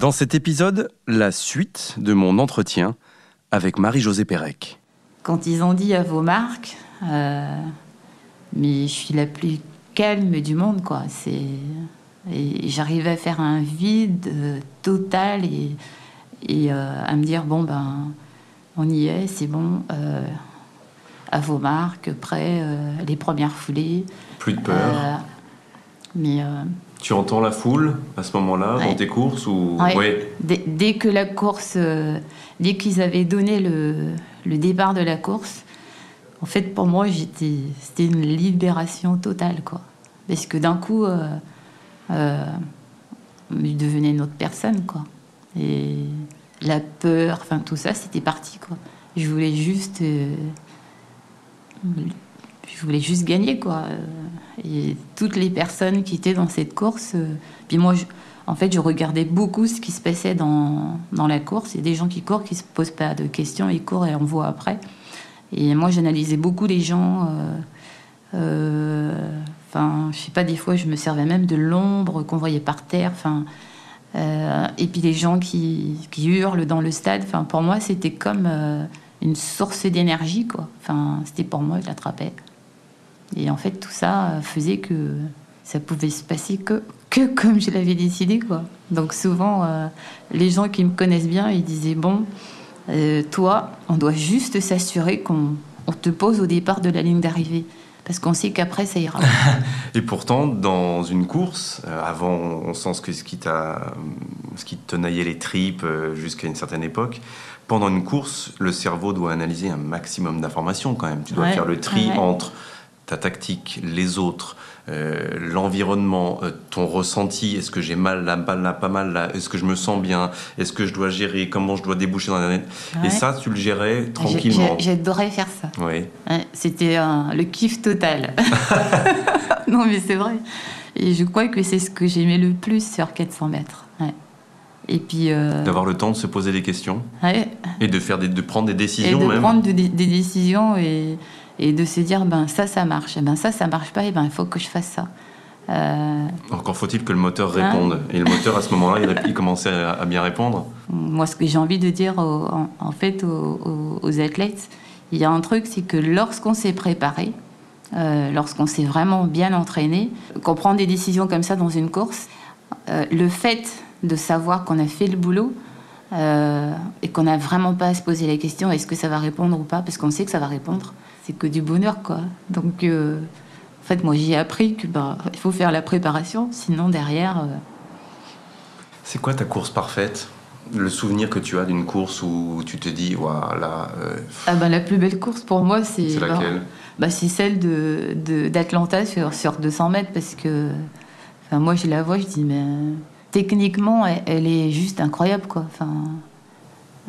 Dans cet épisode, la suite de mon entretien avec Marie-Josée Pérec. Quand ils ont dit à vos marques, euh, mais je suis la plus calme du monde, quoi. C'est et j'arrivais à faire un vide euh, total et, et euh, à me dire bon ben on y est, c'est bon. à vos marques, prêt, les premières foulées. Plus de peur. mais tu entends la foule à ce moment-là dans tes courses ou ouais. dès, que la course, dès qu'ils avaient donné le, le, départ de la course, en fait, pour moi, j'étais, c'était une libération totale, quoi. Parce que d'un coup, euh, euh, je devenais une autre personne, quoi. Et la peur, enfin tout ça, c'était parti, quoi. Je voulais juste, euh, je voulais juste gagner, quoi. Et toutes les personnes qui étaient dans cette course, puis moi, en fait, je regardais beaucoup ce qui se passait dans, dans la course. Il y a des gens qui courent, qui se posent pas de questions, ils courent et on voit après. Et moi, j'analysais beaucoup les gens. Euh, euh, enfin, je sais pas, des fois, je me servais même de l'ombre qu'on voyait par terre. Enfin, euh, et puis les gens qui, qui, hurlent dans le stade. Enfin, pour moi, c'était comme une source d'énergie. Enfin, c'était pour moi, je l'attrapais. Et en fait, tout ça faisait que ça pouvait se passer que, que comme je l'avais décidé, quoi. Donc souvent, les gens qui me connaissent bien, ils disaient bon. Euh, toi, on doit juste s'assurer qu'on te pose au départ de la ligne d'arrivée. Parce qu'on sait qu'après, ça ira. Et pourtant, dans une course, euh, avant, on sent ce, ce, qui ce qui te tenaillait les tripes euh, jusqu'à une certaine époque. Pendant une course, le cerveau doit analyser un maximum d'informations quand même. Tu dois faire le tri entre ta tactique, les autres, euh, l'environnement, euh, ton ressenti, est-ce que j'ai mal là, pas mal là, est-ce que je me sens bien, est-ce que je dois gérer, comment je dois déboucher dans la ouais. Et ça, tu le gérais tranquillement. J'adorais faire ça. Oui. C'était le kiff total. non, mais c'est vrai. Et je crois que c'est ce que j'aimais le plus sur 400 mètres. Et puis euh, d'avoir le temps de se poser des questions et de faire des, de prendre des décisions et de même. prendre des décisions et et de se dire ben ça ça marche, ben ça ça marche pas, et ben il faut que je fasse ça. Euh... Encore faut-il que le moteur hein réponde. et le moteur à ce moment-là, il, commençait à, bien répondre. Moi, ce que j'ai envie de dire en, fait aux, athlètes, il y a un truc, c'est que lorsqu'on s'est préparé, euh, lorsqu'on s'est vraiment bien entraîné, qu'on prend des décisions comme ça dans une course, euh, le fait de savoir qu'on a fait le boulot, euh, et qu'on n'a vraiment pas à se poser la question est-ce que ça va répondre ou pas, parce qu'on sait que ça va répondre c'est que du bonheur, quoi. Donc, euh, en fait, moi, j'ai appris que bah, il faut faire la préparation, sinon derrière. Euh, c'est quoi ta course parfaite? Le souvenir que tu as d'une course où tu te dis, voilà. Euh, ah bah, la plus belle course pour moi, c'est. C'est laquelle? bah, C'est celle de, d'Atlanta sur, sur 200 mètres, parce que. Enfin, moi, je la vois, je dis, mais techniquement, elle, elle est juste incroyable, quoi. Enfin.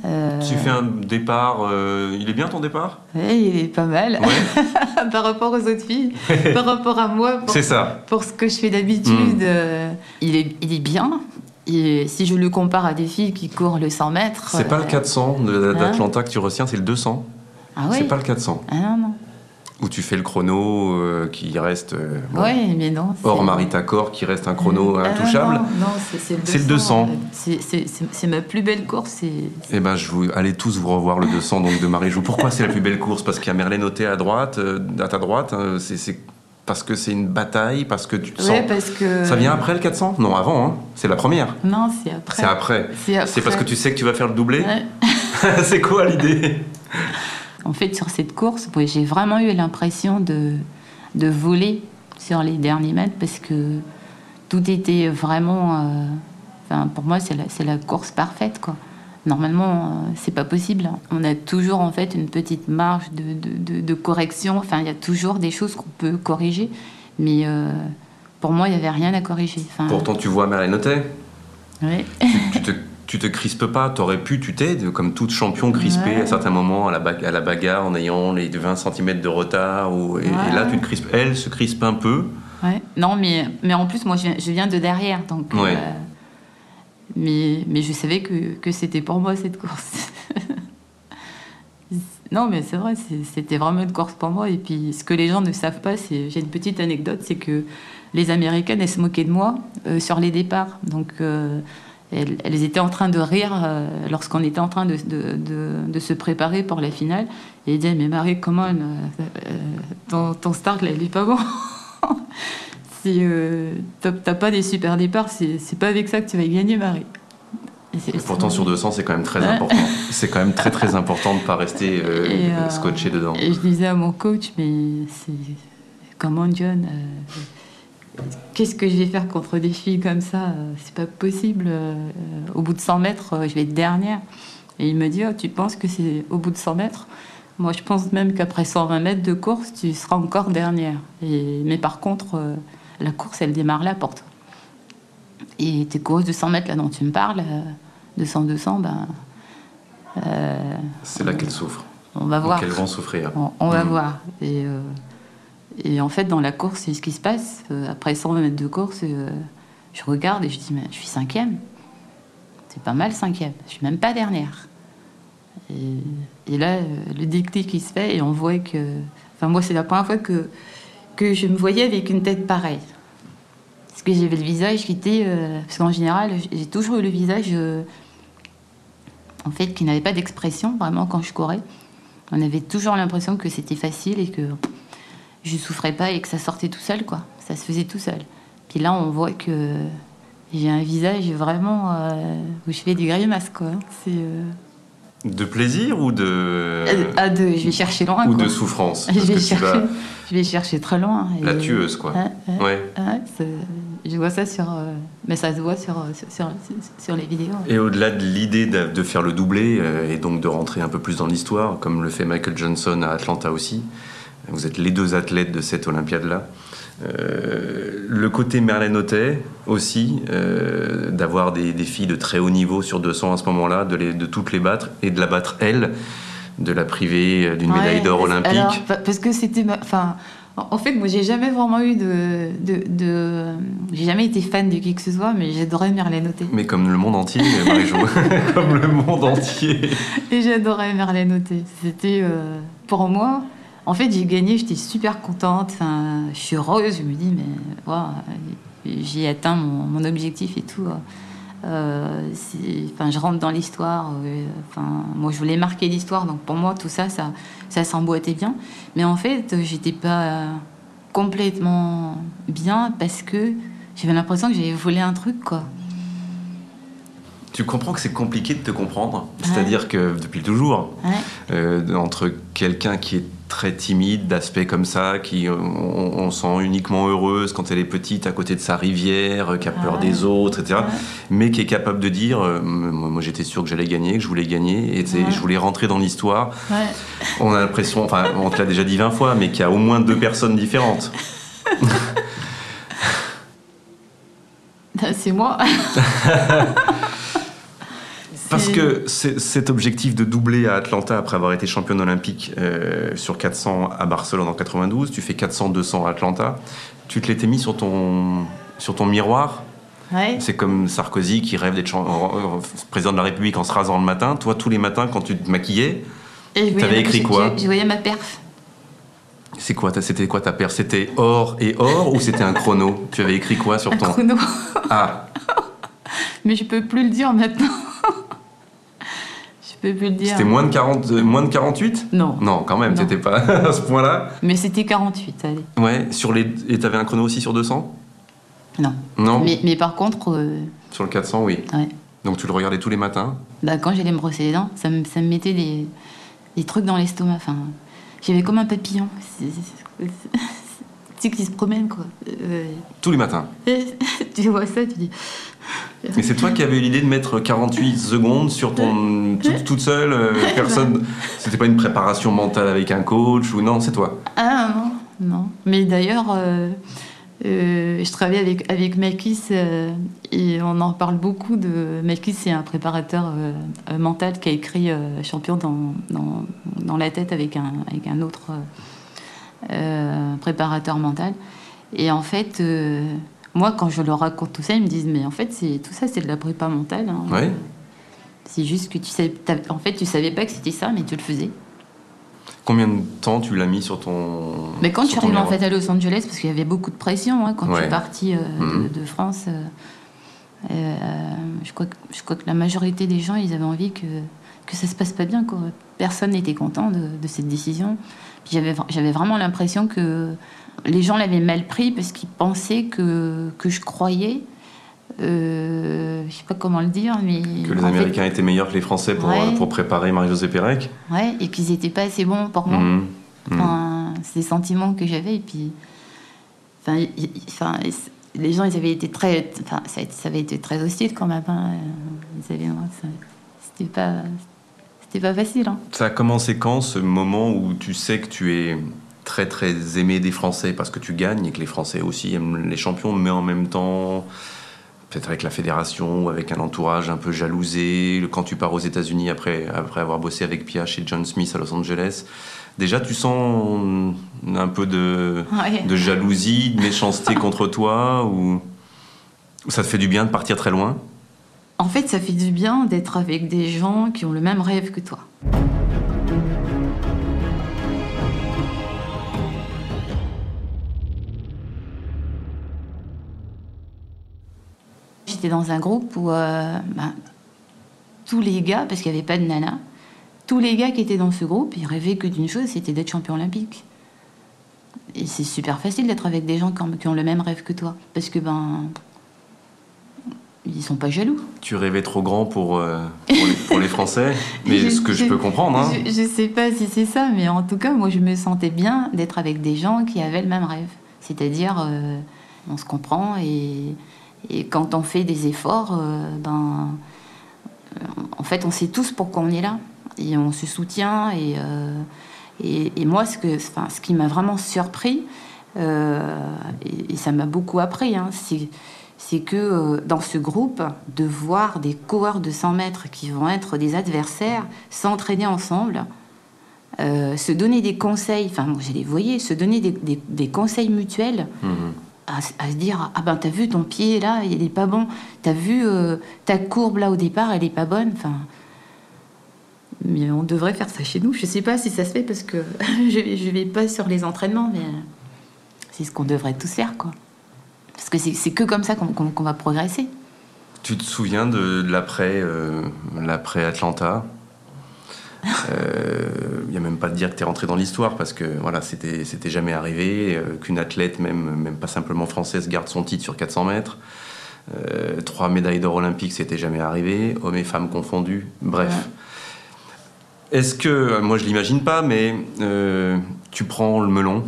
Euh, tu fais un départ, euh, il est bien ton départ? Oui, il est pas mal. par rapport aux autres filles, par rapport à moi. C'est ça. Pour ce que je fais d'habitude, euh, il, est, il est bien. Et si je le compare à des filles qui courent le 100 mètres. C'est pas le 400 d'Atlanta que tu retiens, c'est le 200. Ah oui C'est pas le 400. Ah non, non où tu fais le chrono euh, qui reste euh, oui, mais non, hors Maritacor qui reste un chrono ah, intouchable. Non, c'est le 200. C'est ma plus belle course. Eh ben, je vous allez tous vous revoir le 200 donc de Marie-Jo. Pourquoi c'est la plus belle course? Parce qu'il y a Merlin Noté à droite, euh, à ta droite. Hein, c'est parce que c'est une bataille, parce que tu te sens. parce que... Ça vient après le 400 Non, avant. Hein. C'est la première. Non, c'est après. C'est après. C'est parce que tu sais que tu vas faire le doublé? c'est quoi l'idée? en fait, sur cette course, j'ai vraiment eu l'impression de, de voler sur les derniers mètres parce que tout était vraiment. Euh, enfin, pour moi, c'est la, la, course parfaite, quoi. Normalement, euh, c'est pas possible. On a toujours en fait une petite marge de, de, de, correction. Enfin, il y a toujours des choses qu'on peut corriger, mais euh, pour moi, il n'y avait rien à corriger. Pourtant, tu vois Marie Notet. Oui. tu, te tu te crispes pas, t'aurais pu, tu t'es, comme toute champion crispée Ouais. à certains moments à la, ba- à la bagarre en ayant les 20 cm de retard. Ou, et, et là, Ouais. tu te crispes. Elle se crispe un peu. Ouais. Non, mais, mais en plus, moi, je viens, je viens de derrière. Donc, Ouais. euh, mais, mais je savais que, que c'était pour moi cette course. non, mais c'est vrai, c'est- c'était vraiment une course pour moi. Et puis, ce que les gens ne savent pas, c'est j'ai une petite anecdote c'est que les Américaines, elles se moquaient de moi euh, sur les départs. Donc, euh, elles, elles étaient en train de rire euh, lorsqu'on était en train de, de, de, de se préparer pour la finale. Et ils disaient Mais Marie, comment euh, euh, ton, ton start, là, il est pas bon si euh, t'as pas des super départs, c'est pas avec ça que tu vas y gagner, Marie. Et pourtant, sur 200, c'est quand même très important. C'est quand même très très important de ne pas rester scotché dedans. Et je disais à mon coach, mais c'est. Comment, John Qu'est-ce que je vais faire contre des filles comme ça? C'est pas possible. euh, Au bout de 100 mètres, euh, je vais être dernière. Et il me dit oh, Tu penses que c'est au bout de 100 mètres? Moi, je pense même qu'après 120 mètres de course, tu seras encore dernière. Et, mais par contre, euh, la course, elle démarre là pour toi. Et tes courses de 100 mètres, là dont tu me parles, euh, de 100-200, ben. euh, C'est là qu'elles souffrent. on va voir. elles vont souffrir. On, on va Mm. voir. Et, euh, et en fait, dans la course, c'est ce qui se passe. Euh, après 120 mètres de course, euh, je regarde et je dis, mais je suis cinquième. C'est pas mal cinquième. Je suis même pas dernière. Et, là, euh, le déclic qui se fait et on voit que... Enfin, moi, c'est la première fois que, que je me voyais avec une tête pareille. Parce que j'avais le visage qui était... parce qu'en général, j'ai toujours eu le visage... en fait, qui n'avait pas d'expression, vraiment, quand je courais. On avait toujours l'impression que c'était facile et que je souffrais pas et que ça sortait tout seul, quoi. Ça se faisait tout seul. Puis là, on voit que j'ai un visage vraiment euh, où je fais des grimaces, quoi. C'est euh, De plaisir ou de, ah, de, je vais chercher loin, ou quoi. de souffrance je vais chercher, vas- je vais chercher très loin. et- La tueuse, quoi. Ouais, ouais, Ouais. c'est- je vois ça sur, euh, mais ça se voit sur sur, sur, sur les vidéos. Et au-delà de l'idée de, de faire le doublé euh, et donc de rentrer un peu plus dans l'histoire, comme le fait Michael Johnson à Atlanta aussi, vous êtes les deux athlètes de cette Olympiade-là. Euh, le côté Merlin Otet aussi, euh, d'avoir des, des filles de très haut niveau sur 200 à ce moment-là, de, les- de toutes les battre et de la battre elle, de la priver euh, d'une médaille d'or olympique. alors, parce que c'était. Enfin, en fait, moi, j'ai jamais vraiment eu de. de, de- j'ai jamais été fan de qui que ce soit, mais j'adorais Merlin Otet. Mais comme le monde entier, Marie-Jo, comme le monde entier. Et j'adorais Merlin Otet. C'était. euh, pour moi. En fait, j'ai gagné, j'étais super contente. Enfin, je suis heureuse. Je me dis, mais. voilà, j'ai atteint mon, mon objectif et tout. Euh, enfin, je rentre dans l'histoire. euh, Enfin, moi, je voulais marquer l'histoire, donc pour moi, tout ça, ça, ça s'emboîtait bien. Mais en fait, j'étais pas complètement bien parce que j'avais l'impression que j'avais volé un truc, quoi. Tu comprends que c'est compliqué de te comprendre? C'est-à-dire que depuis toujours, Ouais. euh, entre quelqu'un qui est très timide, d'aspect comme ça, qui euh, on, on sent uniquement heureuse quand elle est petite à côté de sa rivière, euh, qui a peur Ouais. des autres, etc. Ouais. Mais qui est capable de dire, euh, moi, moi, j'étais sûr que j'allais gagner, que je voulais gagner, et Ouais. je voulais rentrer dans l'histoire. On a l'impression, enfin on te l'a déjà dit 20 fois, mais qu'il y a au moins deux personnes différentes. C'est moi. Parce que cet objectif de doubler à Atlanta après avoir été championne olympique euh, sur 400 à Barcelone en 92, tu fais 400-200 à Atlanta, tu te l'étais mis sur ton, sur ton miroir. Ouais. C'est comme Sarkozy qui rêve d'être euh, président de la République en se rasant le matin. Toi, tous les matins, quand tu te maquillais, T'avais ma- écrit quoi je, voyais ma perf. c'est quoi ta- C'était quoi ta paire C'était or et or ou c'était un chrono? Tu avais écrit quoi sur Un ton chrono. Ah, Mais je peux plus le dire maintenant. Je peux plus le dire. c'était moins de 40, euh, moins de 48 Non. Non, quand même, t'étais pas à ce point-là. Mais c'était 48, allez. Ouais, sur les et t'avais un chrono aussi sur 200 Non. Non. Mais, mais par contre, euh, Sur le 400, oui. ouais. Donc tu le regardais tous les matins? bah, quand j'allais me brosser les dents, ça me, ça me mettait des, des trucs dans l'estomac. Enfin, j'avais comme un papillon. C'est- qui se promène, quoi. Euh, Tous les matins. tu vois ça, tu dis. Et c'est toi qui avais eu l'idée de mettre 48 secondes sur ton. toute, toute seule, euh, personne. C'était pas une préparation mentale avec un coach ou non, c'est toi. Ah non, non. Mais d'ailleurs, euh, Euh, je travaille avec, avec et on en parle beaucoup de. C'est un préparateur mental qui a écrit Champion dans, dans, dans, la tête avec un, avec un autre préparateur mental. Et en fait, moi, quand je leur raconte tout ça, ils me disent Mais en fait, tout ça, c'est de la prépa mentale. Hein. C'est juste que tu savais, en fait, tu savais pas que c'était ça, mais tu le faisais. Combien de temps tu l'as mis sur ton. Mais quand je suis arrivée en fait à Los Angeles, parce qu'il y avait beaucoup de pression hein, quand je suis partie euh, mhm. de, France, euh, euh, je, crois que, je crois que la majorité des gens, ils avaient envie que, que ça se passe pas bien. Quoi. Personne n'était content de, de, cette décision. J'avais vraiment l'impression que les gens l'avaient mal pris parce qu'ils pensaient que, que je croyais euh, je sais pas comment le dire, mais. Que les Américains étaient meilleurs que les Français pour, pour préparer Marie-Josée Pérec Ouais, et qu'ils n'étaient pas assez bons pour moi. Mmh. Enfin, C'est des sentiments que j'avais, et puis. Enfin, enfin, les gens, ils avaient été très. Enfin, ça, avait été très hostile quand même. Hein. C'était pas. C'était pas facile. Hein. Ça a commencé quand, ce moment où tu sais que tu es très très aimé des Français parce que tu gagnes et que les Français aussi aiment les champions, mais en même temps peut-être avec la fédération ou avec un entourage un peu jalousé. Quand tu pars aux États-Unis après, après avoir bossé avec Pia chez John Smith à Los Angeles, déjà tu sens un peu de, de jalousie, de méchanceté contre toi ou ça te fait du bien de partir très loin? En fait, ça fait du bien d'être avec des gens qui ont le même rêve que toi. J'étais dans un groupe où euh, ben, tous les gars, parce qu'il n'y avait pas de nana, tous les gars qui étaient dans ce groupe, ils rêvaient que d'une chose, c'était d'être champion olympique. Et c'est super facile d'être avec des gens qui ont le même rêve que toi, parce que ben ils sont pas jaloux. Tu rêvais trop grand pour, euh, pour, les, Français, mais ce que je, peux comprendre. Hein. Je, je, sais pas si c'est ça, mais en tout cas, moi, je me sentais bien d'être avec des gens qui avaient le même rêve. C'est-à-dire, euh, on se comprend et, et quand on fait des efforts, euh, ben, euh, en fait, on sait tous pourquoi on est là. Et on se soutient. Et, euh, et, moi, ce, que, enfin, ce qui m'a vraiment surpris, et, ça m'a beaucoup appris, hein, c'est que dans ce groupe, de voir des coureurs de 100 mètres qui vont être des adversaires s'entraîner ensemble, se donner des conseils, enfin, je les voyais, se donner des, des, conseils mutuels. Mmh à, se dire ah ben t'as vu ton pied là il est pas bon. T'as vu euh, ta courbe là au départ elle est pas bonne. Enfin mais on devrait faire ça chez nous. Je sais pas si ça se fait parce que je vais, vais pas sur les entraînements mais c'est ce qu'on devrait tous faire quoi. Parce que c'est que comme ça qu'on va progresser. Tu te souviens de l'après euh, l'après Atlanta? Il euh, n'y a même pas de dire que tu es rentré dans l'histoire parce que voilà, c'était, c'était jamais arrivé euh, qu'une athlète, même, même pas simplement française, garde son titre sur 400 mètres. Euh, trois médailles d'or olympiques, c'était jamais arrivé, hommes et femmes confondus. Bref. Est-ce que, moi je l'imagine pas, mais tu prends le melon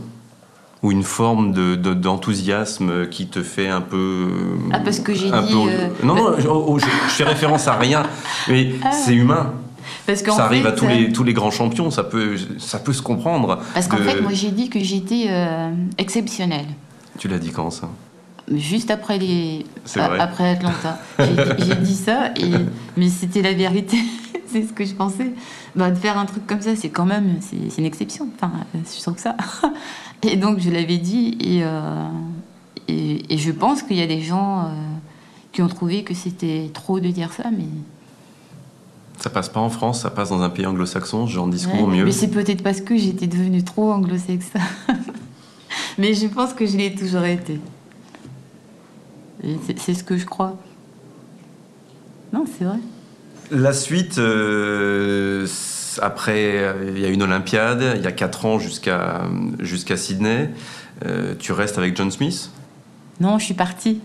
ou une forme de, d'enthousiasme qui te fait un peu. Ah, parce que j'ai dit. Non, non, je, oh, je, fais référence à rien, mais ah. c'est humain. Parce ça arrive à tous les, tous les grands champions, ça peut, ça peut se comprendre. Parce qu'en fait, moi j'ai dit que j'étais euh, exceptionnelle. Tu l'as dit quand ça? Juste après, les, après Atlanta. J'ai dit ça, et, mais c'était la vérité. c'est ce que je pensais. Bah, de faire un truc comme ça, c'est quand même c'est une exception. Enfin, je trouve que ça. Et donc, je l'avais dit, et, euh, et, et, je pense qu'il y a des gens euh, qui ont trouvé que c'était trop de dire ça, mais ça passe pas en France, ça passe dans un pays anglo-saxon, j'en discours mieux. Mais c'est peut-être parce que j'étais devenue trop anglo-saxon. mais je pense que je l'ai toujours été. C'est ce que je crois. Non, c'est vrai. La suite, euh, après, il y a une Olympiade, il y a 4 ans jusqu'à jusqu'à Sydney. Euh, tu restes avec John Smith? Non, je suis partie.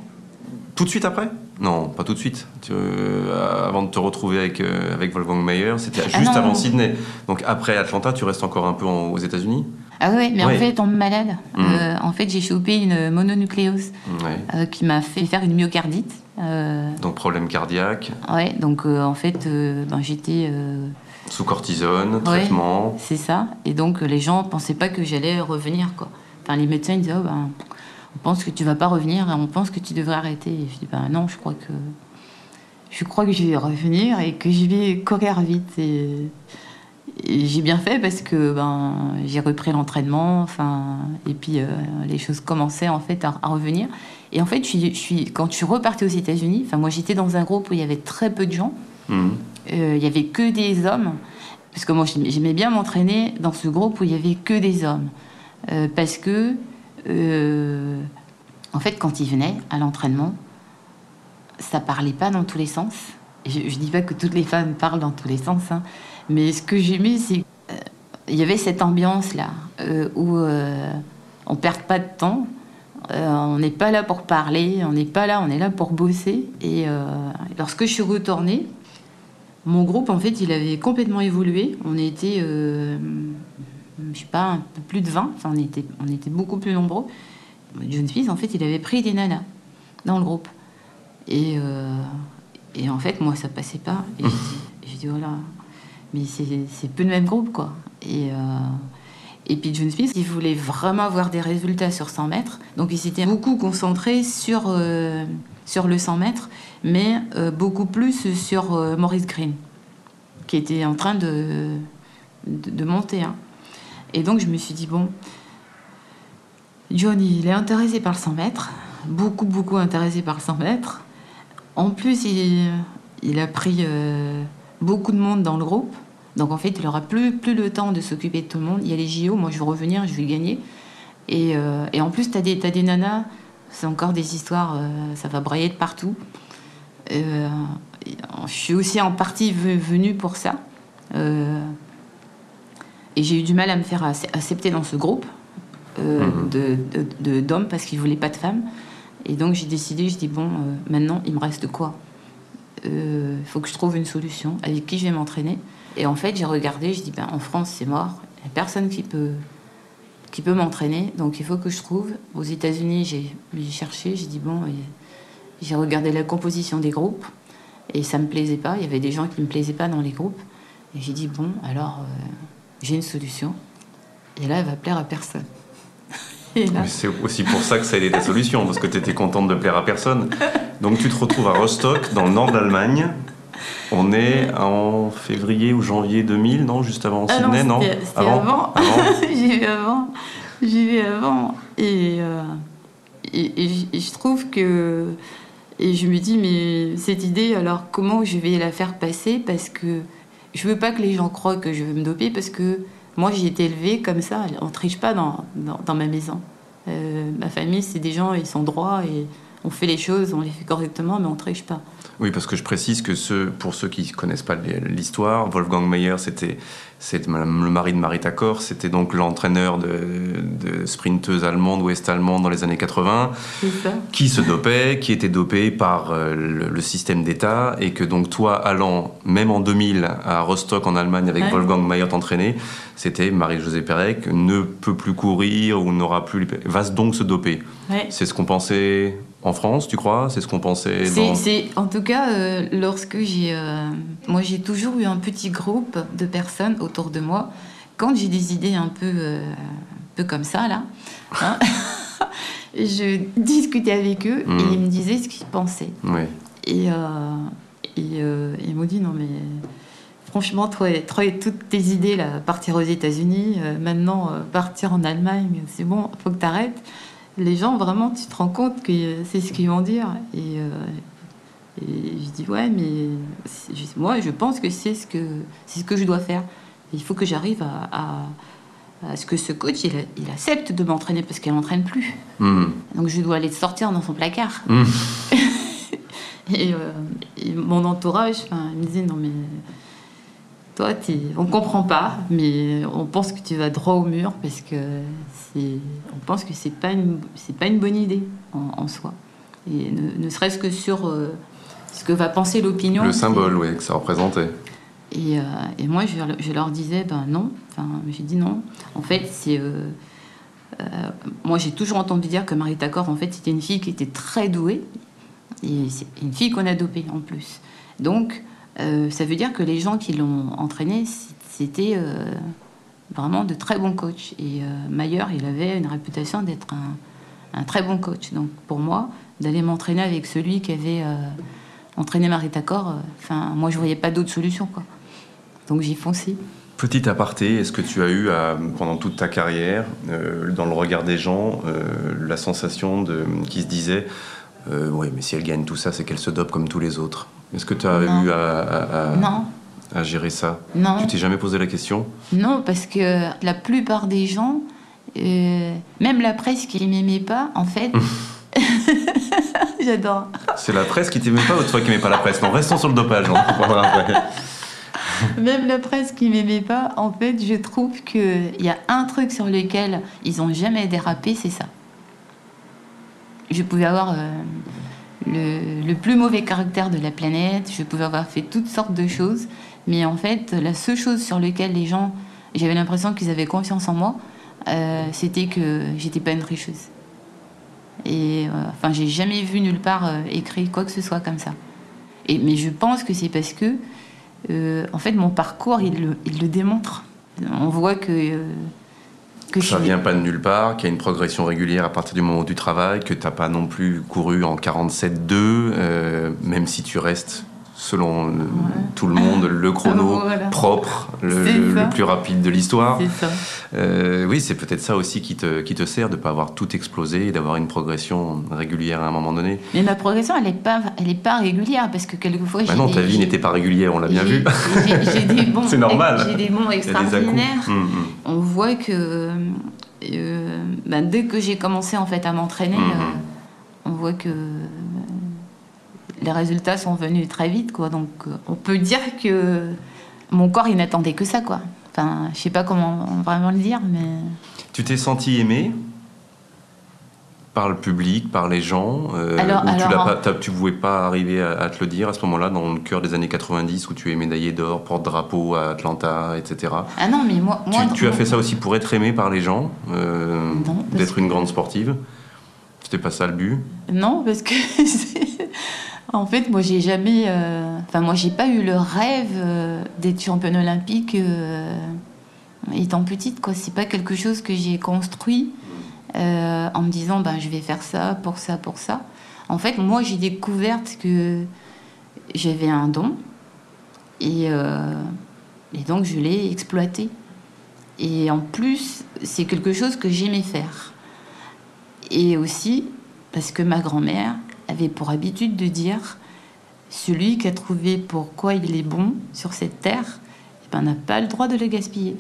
Tout de suite après? Non, pas tout de suite. Euh, avant de te retrouver avec, euh, avec Wolfgang Mayer, c'était ah juste avant Sydney. Donc après Atlanta, tu restes encore un peu aux États-unis? Ah oui, mais en fait, tombe malade. Mmh. Euh, en fait, j'ai chopé une mononucléose qui m'a fait faire une myocardite. donc problème cardiaque Ouais, donc en fait, ben, j'étais. Sous cortisone, traitement. c'est ça. Et donc les gens pensaient pas que j'allais revenir. Quoi. Enfin, les médecins disaient oh, ben, on pense que tu vas pas revenir et on pense que tu devrais arrêter. Et je dis, ben non, je crois que je crois que je vais revenir et que je vais courir vite. Et, j'ai bien fait parce que ben, j'ai repris l'entraînement, enfin, et puis euh, les choses commençaient en fait à, revenir. Et en fait, je suis, quand je suis repartie aux États-Unis, enfin, moi j'étais dans un groupe où il y avait très peu de gens, mmh. euh, il y avait que des hommes, parce que moi j'aimais bien m'entraîner dans ce groupe où il y avait que des hommes, euh, parce que en fait, quand ils venaient à l'entraînement, ça parlait pas dans tous les sens. Je, je dis pas que toutes les femmes parlent dans tous les sens, hein, mais ce que j'aimais, c'est qu'il y avait cette ambiance-là euh, où euh, on perd pas de temps. Euh, on n'est pas là pour parler, on n'est pas là, on est là pour bosser. Et lorsque je suis retournée, mon groupe, en fait, il avait complètement évolué. On était, je sais pas, un peu plus de 20. Enfin, on était, on était beaucoup plus nombreux. John Smith, en fait, il avait pris des nanas dans le groupe. Et, et en fait, moi, ça passait pas. Et j'ai dit, voilà, mais c'est peu le même groupe, quoi. Et, euh, et puis John Smith, il voulait vraiment avoir des résultats sur 100 mètres, donc il s'était beaucoup concentré sur, euh, sur le 100 mètres, mais euh, beaucoup plus sur Maurice Green, qui était en train de, de, monter. Hein. Et donc je me suis dit, bon, John, il est intéressé par le 100 mètres, beaucoup, beaucoup intéressé par le 100 mètres. En plus, il, a pris beaucoup de monde dans le groupe. Donc en fait, il n'aura plus, plus le temps de s'occuper de tout le monde. Il y a les JO, moi je vais revenir, je vais gagner. Et, euh, en plus, tu as, des nanas, c'est encore des histoires, euh, ça va brailler de partout. Euh, je suis aussi en partie venue pour ça. Et j'ai eu du mal à me faire accepter dans ce groupe mhm. de d'hommes parce qu'ils ne voulaient pas de femmes. Et donc j'ai décidé, je dis bon, maintenant il me reste quoi? Il euh, faut que je trouve une solution avec qui je vais m'entraîner. Et en fait, j'ai regardé, je dis, ben, en France, c'est mort. Il n'y a personne qui peut, qui peut m'entraîner. Donc, il faut que je trouve. Aux États-Unis, j'ai cherché, j'ai dit, bon, j'ai regardé la composition des groupes. Et ça me plaisait pas. Il y avait des gens qui me plaisaient pas dans les groupes. Et j'ai dit, bon, alors, euh, j'ai une solution. Et là, elle va plaire à personne. C'est aussi pour ça que ça a été ta solution, parce que tu étais contente de plaire à personne. Donc tu te retrouves à Rostock, dans le nord d'Allemagne. On est en février ou janvier 2000, non Juste avant ah Sydney, non, C'était avant. J'ai vu avant. J'ai vu avant. Et, euh, et, je trouve que. Et je me dis, mais cette idée, alors comment je vais la faire passer? Parce que je veux pas que les gens croient que je veux me doper, parce que moi, j'ai été élevée comme ça. On triche pas dans, dans, ma maison. Euh, ma famille, c'est des gens, ils sont droits et on fait les choses, on les fait correctement, mais on triche pas. Oui, parce que je précise que ceux, pour ceux qui ne connaissent pas l'histoire, Wolfgang Mayer, c'était le mari de Marita Kor, c'était donc l'entraîneur de, de sprinteuse allemande, ouest-allemande dans les années 80, qui se dopait, qui était dopé par euh, le, système d'État, et que donc toi, allant, même en 2000, à Rostock en Allemagne, avec Wolfgang Mayer t'entraîner, c'était Marie-Josée Pérec ne peut plus courir ou n'aura plus... va donc se doper. C'est ce qu'on pensait en France, tu crois? C'est ce qu'on pensait C'est en tout cas euh, lorsque j'ai, euh, moi j'ai toujours eu un petit groupe de personnes autour de moi. Quand j'ai des idées un peu, euh, un peu comme ça là, hein, je discutais avec eux et hmm. ils me disaient ce qu'ils pensaient. Et, et ils m'ont dit non mais franchement toi, toi toutes tes idées là, partir aux États-Unis, maintenant partir en Allemagne, c'est bon, faut que tu arrêtes les gens, vraiment, tu te rends compte que c'est ce qu'ils vont dire. Et, euh, je dis, ouais, mais moi, je pense que c'est ce que, c'est ce que je dois faire. il faut que j'arrive à, ce que ce coach, il, accepte de m'entraîner parce qu'elle n'entraîne plus. Hmm. Donc, je dois aller sortir dans son placard. Hmm. Euh, et, mon entourage, il me disait, non, mais toi, on comprend pas, mais on pense que tu vas droit au mur parce que on pense que c'est pas une, c'est pas une bonne idée en, soi. Et ne, serait-ce que sur euh, ce que va penser l'opinion. Le symbole, oui, que ça représentait. Et, euh, et moi, je, leur disais, ben non. Enfin, j'ai dit non. En fait, c'est euh, moi, j'ai toujours entendu dire que Marie Tacor, en fait, c'était une fille qui était très douée. Et c'est une fille qu'on a dopée en plus. Donc, euh, ça veut dire que les gens qui l'ont entraîné, c'était euh, vraiment de très bons coachs. Et euh, Mayer, il avait une réputation d'être un, très bon coach. Donc pour moi, d'aller m'entraîner avec celui qui avait euh, entraîné Marita Cor, enfin, moi je voyais pas d'autre solution. Donc j'y foncé. Petit aparté, est-ce que tu as eu, pendant toute ta carrière, dans le regard des gens, la sensation de, qui se disait Oui, mais si elle gagne tout ça, c'est qu'elle se dope comme tous les autres? Est-ce que tu as eu à, Non à gérer ça Non. Tu t'es jamais posé la question Non, parce que la plupart des gens, euh, même la presse qui ne m'aimait pas, en fait. J'adore. C'est la presse qui t'aimait pas ou toi qui n'aimais pas la presse Non, restons sur le dopage. même la presse qui m'aimait pas, en fait, je trouve qu'il y a un truc sur lequel ils ont jamais dérapé, c'est ça. Je pouvais avoir euh, le, plus mauvais caractère de la planète, je pouvais avoir fait toutes sortes de choses, mais en fait, la seule chose sur laquelle les gens, j'avais l'impression qu'ils avaient confiance en moi, euh, c'était que j'étais pas une tricheuse. Et euh, enfin, j'ai jamais vu nulle part euh, écrit quoi que ce soit comme ça. Et, mais je pense que c'est parce que, en fait, mon parcours, il le démontre. On voit que. Que ça vient pas de nulle part, qu'il y a une progression régulière à partir du moment du travail, que tu n'as pas non plus couru en 47-2, même si tu restes selon tout le monde, le chrono propre, le, plus rapide de l'histoire. Euh, oui, c'est peut-être ça aussi qui te, qui te sert de ne pas avoir tout explosé et d'avoir une progression régulière à un moment donné. Mais ma progression, elle n'est pas, elle est pas régulière parce que quelquefois. Bah non, ta vie n'était pas régulière, on l'a bien vu. J'ai des bons. c'est normal. J'ai des bons extraordinaires. Hum, hum. On voit que euh, bah, dès que j'ai commencé en fait à m'entraîner, hum, euh, on voit que les résultats sont venus très vite, quoi. Donc, euh, on peut dire que mon corps, il n'attendait que ça, quoi. Enfin, je sais pas comment vraiment le dire, mais. Tu t'es senti aimé par le public, par les gens euh, alors, tu ne pouvais pas arriver à, te le dire à ce moment-là, dans le cœur des années 90, où tu es médaillé d'or, porte-drapeau à Atlanta, etc. Ah non, mais moi... tu, as fait ça aussi pour être aimé par les gens, euh, d'être une grande sportive? C'était pas ça le but? Non, parce que En fait, moi, j'ai jamais. Euh, enfin, moi, j'ai pas eu le rêve euh, d'être championne olympique euh, étant petite, quoi. C'est pas quelque chose que j'ai construit en me disant, ben, je vais faire ça, pour ça, pour ça. En fait, moi, j'ai découvert que j'avais un don et, et donc je l'ai exploité. Et en plus, c'est quelque chose que j'aimais faire. Et aussi parce que ma grand-mère avait pour habitude de dire celui qui a trouvé pourquoi il est bon sur cette terre eh ben, n'a pas le droit de le gaspiller.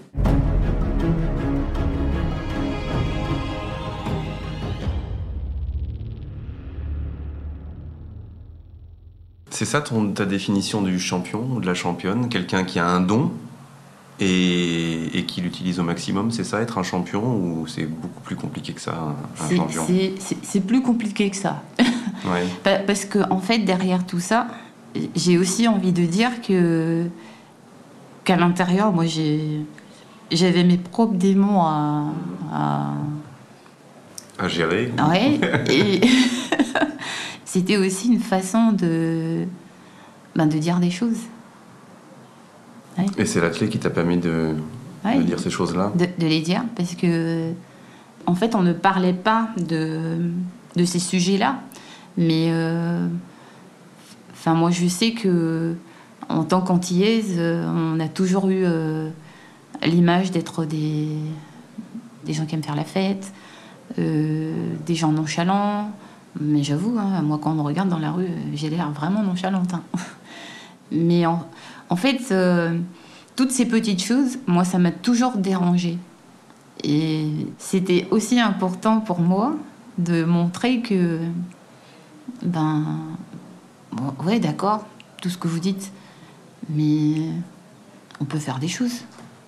C'est ça ton, ta définition du champion ou de la championne? Quelqu'un qui a un don et, qui l'utilise au maximum, c'est ça, être un champion ou c'est beaucoup plus compliqué que ça, un, champion? C'est plus compliqué que ça. Parce que, en fait, derrière tout ça, j'ai aussi envie de dire que qu'à l'intérieur, moi, j'ai j'avais mes propres démons à, à... gérer. Ouais. et c'était aussi une façon de ben, de dire des choses. Et c'est la clé qui t'a permis de, dire ces choses-là de, les dire, parce que, en fait, on ne parlait pas de, de ces sujets-là. Mais, euh, enfin, moi, je sais que, en tant qu'antillaise, on a toujours eu euh, l'image d'être des, des gens qui aiment faire la fête, euh, des gens nonchalants. Mais j'avoue, hein, moi, quand on me regarde dans la rue, j'ai l'air vraiment nonchalante. Hein. Mais en, en fait, euh, toutes ces petites choses, moi, ça m'a toujours dérangée. Et c'était aussi important pour moi de montrer que, ben, ouais, d'accord, tout ce que vous dites, mais on peut faire des choses.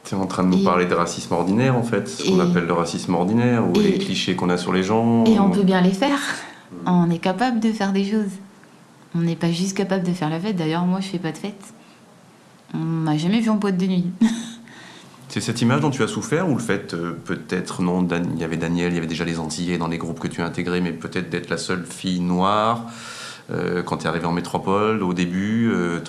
Tu es en train de nous parler de racisme ordinaire, en fait, ce qu'on appelle le racisme ordinaire, ou les clichés qu'on a sur les gens. Et on peut bien les faire. On est capable de faire des choses. On n'est pas juste capable de faire la fête. D'ailleurs, moi, je fais pas de fête. On m'a jamais vu en boîte de nuit. C'est cette image dont tu as souffert ou le fait, euh, peut-être, non, il y avait Daniel, il y avait déjà les Antillais dans les groupes que tu as intégrés, mais peut-être d'être la seule fille noire euh, quand tu es arrivée en métropole au début, euh,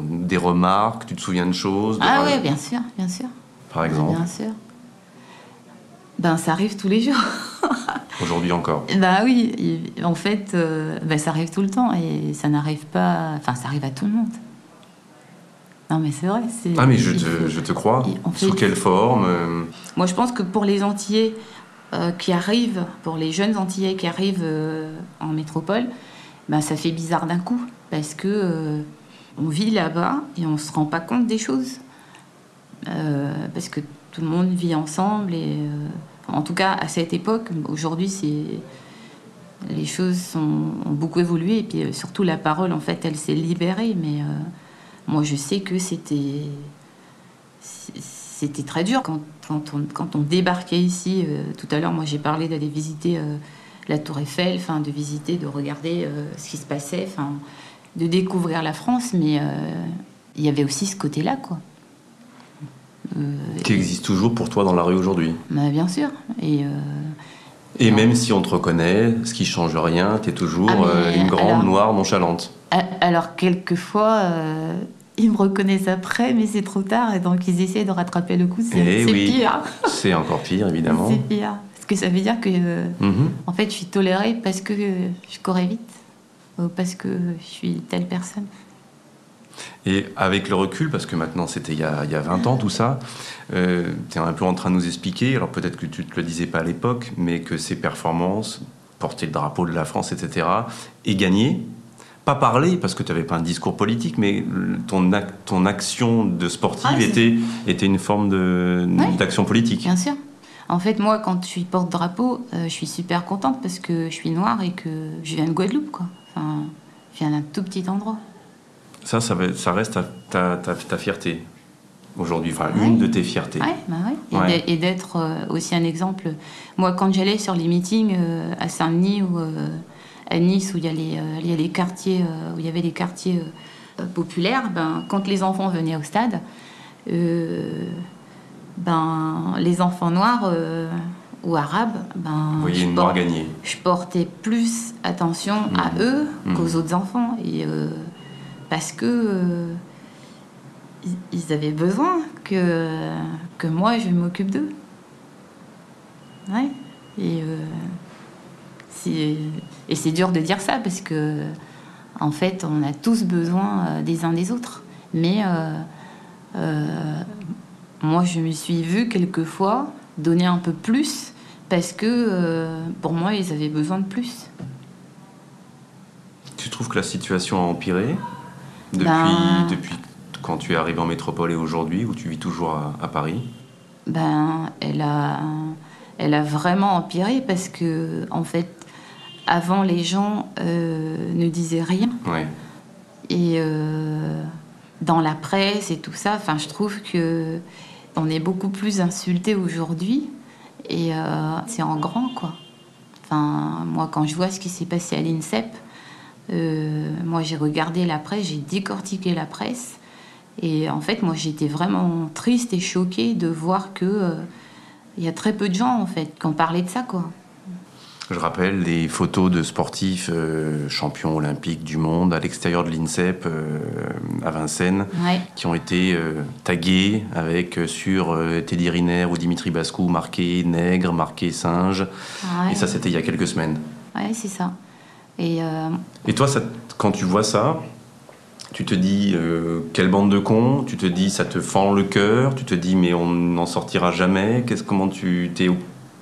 des remarques, tu te souviens de choses Ah oui, bien sûr, bien sûr. Par exemple Bien sûr. Ben, ça arrive tous les jours. aujourd'hui encore. Bah oui, en fait, bah, ça arrive tout le temps et ça n'arrive pas. Enfin, ça arrive à tout le monde. Non, mais c'est vrai. Ah, mais je te, je te crois. Sous quelle forme Moi, je pense que pour les Antillais qui arrivent, pour les jeunes Antillais qui arrivent en métropole, bah, ça fait bizarre d'un coup parce que on vit là-bas et on se rend pas compte des choses. Euh, parce que tout le monde vit ensemble et euh, en tout cas à cette époque, aujourd'hui c'est les choses sont, ont beaucoup évolué et puis euh, surtout la parole en fait elle s'est libérée mais moi je sais que c'était c'était très dur quand, quand, on, quand, on, débarquait ici tout à l'heure moi j'ai parlé d'aller visiter la tour Eiffel enfin de visiter de regarder ce qui se passait enfin de découvrir la France mais il y avait aussi ce côté là quoi euh, qui existe toujours pour toi dans la rue aujourd'hui bah, Bien sûr. Et, euh, et même si on te reconnaît, ce qui change rien, tu es toujours ah, euh, une grande, noire, nonchalante. Alors, quelquefois, ils me reconnaissent après, mais c'est trop tard, et donc ils essaient de rattraper le coup. C'est eh pire. C'est encore pire, évidemment. c'est pire. Parce que ça veut dire que, mhm. en fait, je suis tolérée parce que je courais vite, ou parce que je suis telle personne. Et avec le recul, parce que maintenant c'était il, y a 20 ans tout ça, euh, tu es un peu en train de nous expliquer, alors peut-être que tu ne te le disais pas à l'époque, mais que ces performances, porter le drapeau de la France, etc., et gagner, pas parler parce que tu n'avais pas un discours politique, mais ton, ton action de sportive ah, était, était une forme d'action politique. Bien sûr. En fait, moi, quand je suis porte-drapeau, euh, je suis super contente parce que je suis noire et que je viens de Guadeloupe, quoi. Enfin, je viens d'un tout petit endroit. Ça, ça, ça reste ta, ta, ta, fierté aujourd'hui, enfin une de tes fiertés. Ouais, bah Et d'être euh, aussi un exemple. Moi, quand j'allais sur les meetings euh, à Saint-Denis ou à Nice, où il y, a les, il y a les quartiers, où il y avait les quartiers populaires, ben, quand les enfants venaient au stade, ben, les enfants noirs ou arabes, ben, je, je, portais plus attention à mmh. eux mmh. qu'aux autres enfants. Et parce que euh, ils avaient besoin que, que moi je m'occupe d'eux. Ouais. Et, euh, et c'est dur de dire ça parce que en fait on a tous besoin euh, des uns des autres. Mais moi je me suis vue quelquefois donner un peu plus parce que pour moi ils avaient besoin de plus. Tu trouves que la situation a empiré depuis, ben, depuis quand tu es arrivé en métropole et aujourd'hui, où tu vis toujours à, Paris? Ben, elle a, elle a vraiment empiré parce que, en fait, avant, les gens euh, ne disaient rien. Ouais. Et euh, dans la presse et tout ça, enfin, je trouve que on est beaucoup plus insulté aujourd'hui. Et euh, c'est en grand, quoi. Enfin, moi, quand je vois ce qui s'est passé à l'INSEP, moi, j'ai regardé la presse, j'ai décortiqué la presse. Et en fait, moi, j'étais vraiment triste et choquée de voir que il y a très peu de gens, en fait, qui ont parlé de ça, quoi. Je rappelle des photos de sportifs euh, champions olympiques du monde à l'extérieur de l'INSEP à Vincennes qui ont été tagués avec sur Teddy Riner ou Dimitri Bascou marqué nègre, marqué singe. Et ça, c'était il y a quelques semaines. Ouais, c'est ça. Et, euh, Et toi, ça, quand tu vois ça, tu te dis euh, quelle bande de cons, tu te dis ça te fend le cœur, tu te dis mais on n'en sortira jamais. Qu'est-ce comment tu t'es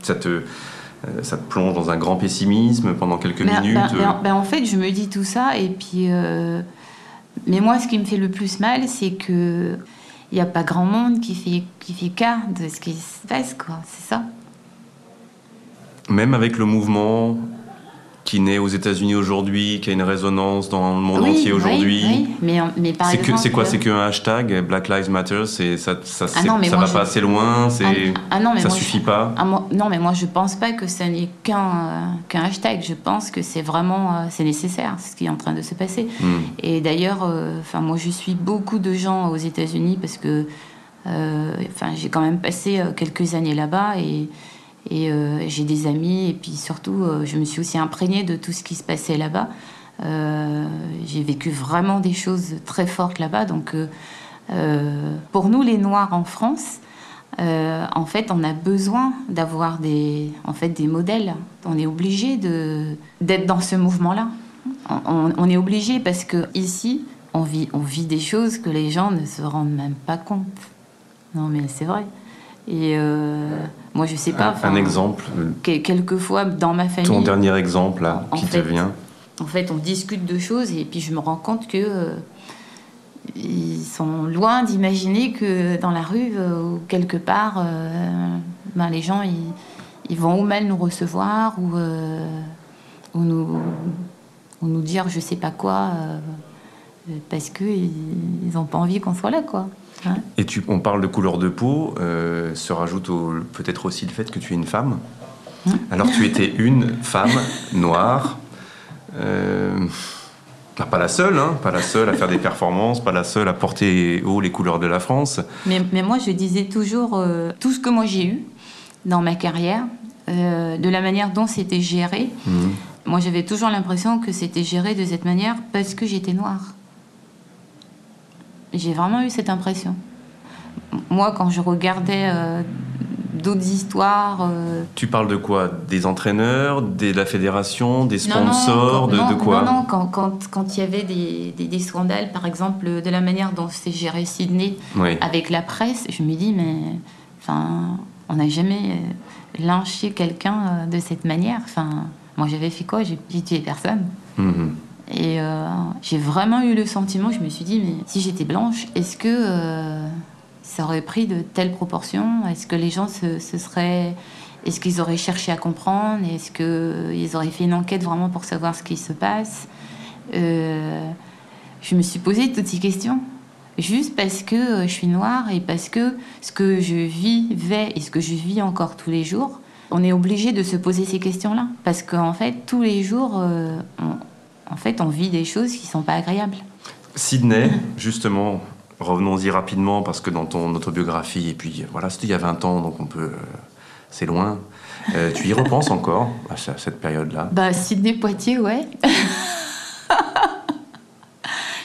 ça te euh, ça te plonge dans un grand pessimisme pendant quelques ben, minutes. Ben, ben, ben, en fait, je me dis tout ça et puis mais moi, ce qui me fait le plus mal, c'est que il n'y a pas grand monde qui fait qui fait cas de ce qui se passe, quoi. C'est ça. Même avec le mouvement qui naît aux États-Unis aujourd'hui, qui a une résonance dans le monde entier aujourd'hui. Oui, mais, mais par c'est c'est quoi? C'est qu'un hashtag Black Lives Matter C'est ça, ça, ah non, ça va pas assez loin C'est ah, ah, non, mais ça suffit pas. Non, mais moi je pense pas que ça n'est qu'un euh, qu'un hashtag. Je pense que c'est vraiment euh, c'est nécessaire, ce qui est en train de se passer. Hmm. Et d'ailleurs, euh, moi je suis beaucoup de gens aux États-Unis parce que enfin j'ai quand même passé quelques années là-bas et et euh, j'ai des amis, et puis surtout, euh, je me suis aussi imprégnée de tout ce qui se passait là-bas. Euh, j'ai vécu vraiment des choses très fortes là-bas. Donc, pour nous, les Noirs en France, en fait, on a besoin d'avoir des, en fait, des modèles. On est obligé d'être dans ce mouvement-là. On, est obligé parce que ici, on vit, des choses que les gens ne se rendent même pas compte. Non, mais c'est vrai. Et moi, je sais pas. Un, un exemple, que- Quelquefois, dans ma famille. ton dernier exemple là, qui fait, te vient. En fait, on discute de choses et puis je me rends compte que euh, ils sont loin d'imaginer que dans la rue euh, ou quelque part, euh, ben, les gens ils, ils vont ou mal nous recevoir ou, euh, ou nous ou nous dire je sais pas quoi euh, parce que ils ils ont pas envie qu'on soit là quoi. Et tu, on parle de couleur de peau, euh, se rajoute au- peut-être aussi le fait que tu es une femme. Hein Alors tu étais une femme noire, euh, bah, pas la seule, hein, pas la seule à faire des performances, pas la seule à porter haut les couleurs de la France. Mais, mais moi, je disais toujours euh, tout ce que moi j'ai eu dans ma carrière, de la manière dont c'était géré. Mhm. Moi, j'avais toujours l'impression que c'était géré de cette manière parce que j'étais noire. J'ai vraiment eu cette impression. Moi, quand je regardais euh, d'autres histoires, euh, Tu parles de quoi? Des entraîneurs, des- de la fédération, des Non, non, sponsors, quand- de, non, de quoi? Non, non, quand, quand, quand il y avait des, des, des scandales, par exemple, de la manière dont s'est géré Sydney Oui. avec la presse, je me dis, mais enfin, on n'a jamais euh, lynché quelqu'un de cette manière. Enfin, moi, j'avais fait quoi? J'ai j'ai tué personne. Mhm. Et euh, j'ai vraiment eu le sentiment, je me suis dit, mais si j'étais blanche, est-ce que euh, ça aurait pris de telles proportions? Est-ce que les gens se, se seraient. Est-ce qu'ils auraient cherché à comprendre? Est-ce qu'ils auraient fait une enquête vraiment pour savoir ce qui se passe? Euh, Je me suis posé toutes ces questions. Juste parce que euh, je suis noire et parce que ce que je vivais et ce que je vis encore tous les jours, on est obligé de se poser ces questions-là. Parce qu'en fait, tous les jours, euh, en fait, on vit des choses qui sont pas agréables. Sydney, justement, revenons-y rapidement parce que dans ton autobiographie, et puis voilà, c'était il y a 20 ans, donc on peut. euh, c'est loin. Euh, tu y repenses encore à ce- cette période-là? Bah, Sydney Poitiers, ouais.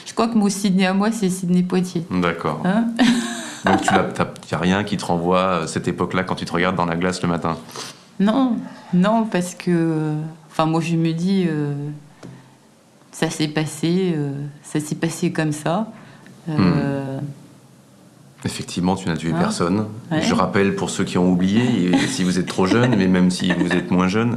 je crois que mon Sydney à moi, c'est Sydney Poitiers. D'accord. Hein Donc tu n'as rien qui te renvoie à cette époque-là quand tu te regardes dans la glace le matin? Non, non, parce que. Enfin, moi, je me dis. euh, ça s'est passé, euh, ça s'est passé comme ça. Euh, Effectivement, tu n'as tué Ah. personne. Ouais. Je rappelle pour ceux qui ont oublié, et si vous êtes trop jeune, mais même si vous êtes moins jeune,